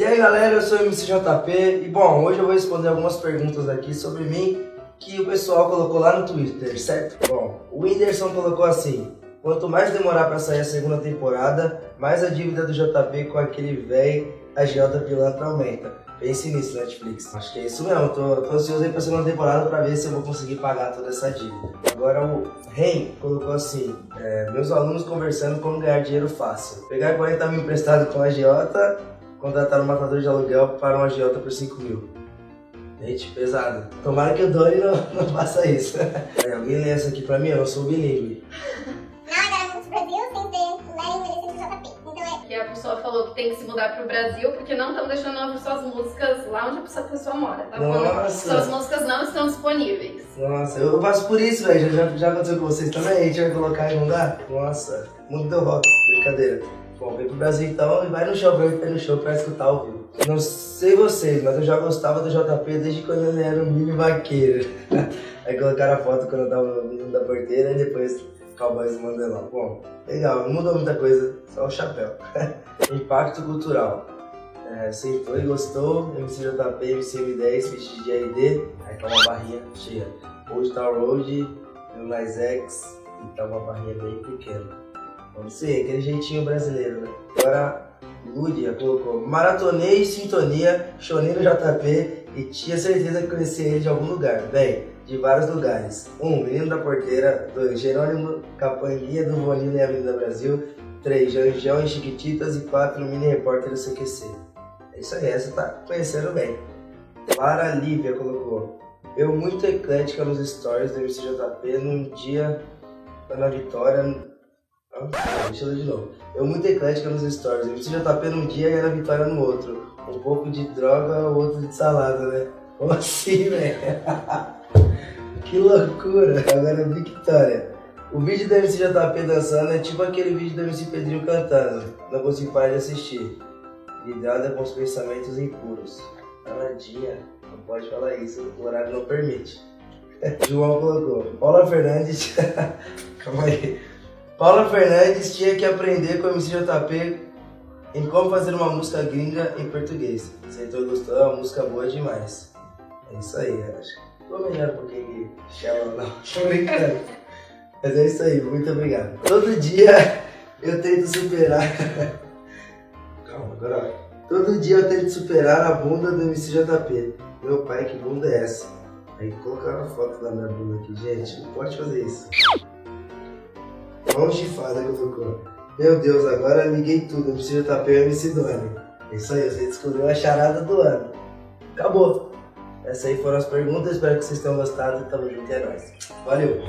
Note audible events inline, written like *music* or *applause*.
E aí galera, eu sou o MCJP e bom, hoje eu vou responder algumas perguntas aqui sobre mim que o pessoal colocou lá no Twitter, certo? Bom, o Whindersson colocou assim: quanto mais demorar para sair a segunda temporada, mais a dívida do JP com aquele velho agiota pilantra aumenta. Pense nisso, Netflix. Acho que é isso mesmo. Tô, tô ansioso aí pra segunda temporada pra ver se eu vou conseguir pagar toda essa dívida. Agora o Ren colocou assim: é, meus alunos conversando como ganhar dinheiro fácil. Pegar 40 mil emprestado com a agiota, contratar um matador de aluguel para um agiota por 5 mil. Gente, pesado. Tomara que o Doni não, *laughs* não faça isso. *laughs* É, alguém lê essa aqui pra mim, eu não sou bilíngue. que a pessoa falou que tem que se mudar pro Brasil porque não estão deixando ouvir suas músicas lá onde essa pessoa mora. Tá Nossa. Suas músicas não estão disponíveis. Nossa, eu passo por isso, velho. Já, já aconteceu com vocês também? A gente vai colocar em lugar? Nossa, mundo deu rock, brincadeira. Bom, vem pro Brasil então e vai no show, vai no show pra escutar ao vivo. Não sei vocês, mas eu já gostava do JP desde quando ele era um mini vaqueiro. *laughs* Aí colocaram a foto quando eu tava no menino da porteira e depois Cowboys do Mandelão. Bom, legal, não mudou muita coisa, só o chapéu. *laughs* Impacto cultural. É, sentou e gostou, MCJP, MCM10, feat de aí tá uma barrinha cheia. Old Town Road, Lil Nas X, e tá uma barrinha bem pequena. Vamos ser, aquele jeitinho brasileiro, né? Agora, Lúdia colocou Maratonei Sintonia, chonei no JP e tinha certeza que conhecia ele de algum lugar. Bem, de vários lugares. 1. Um, Menino da Porteira. 2. Jerônimo Capanguinha do Bonino e Avenida Brasil. 3. Janjão e Chiquititas. E 4. Mini Repórter do CQC. É isso aí, essa tá conhecendo bem. Clara Lívia colocou. Eu muito eclética nos stories do MCJP num dia na Vitória Deixa eu de novo. Eu muito eclética nos stories. Eu preciso JP num dia e Ana Vitória no outro. Um pouco de droga, outro de salada, né? Como assim, *laughs* velho? que loucura. Agora, Victoria. O vídeo do MCJP dançando é tipo aquele vídeo do MC Pedrinho cantando. Não consigo parar de assistir. Vidrada com os pensamentos impuros. Danadinha. Não pode falar isso, o horário não permite. *laughs* João colocou. Paula Fernandes. *laughs* Calma aí. Paula Fernandes tinha que aprender com o MCJP em como fazer uma música gringa em português. Sentou e gostou, é uma música boa demais. É isso aí, acho. Vou melhor um pouquinho que Shallow não, *laughs* tô brincando. Mas é isso aí, muito obrigado. Todo dia eu tento superar. *laughs* Calma, agora. Todo dia eu tento superar a bunda do MCJP. Meu pai, que bunda é essa? Aí colocaram a foto da minha bunda aqui, gente. Não pode fazer isso. Olha o chifada que tocou. Meu Deus, agora liguei tudo. Preciso tapar o MC Doni. É isso aí, você descobriu a charada do ano. Acabou. Essas aí foram as perguntas. Espero que vocês tenham gostado. Tamo junto, é nóis. Valeu.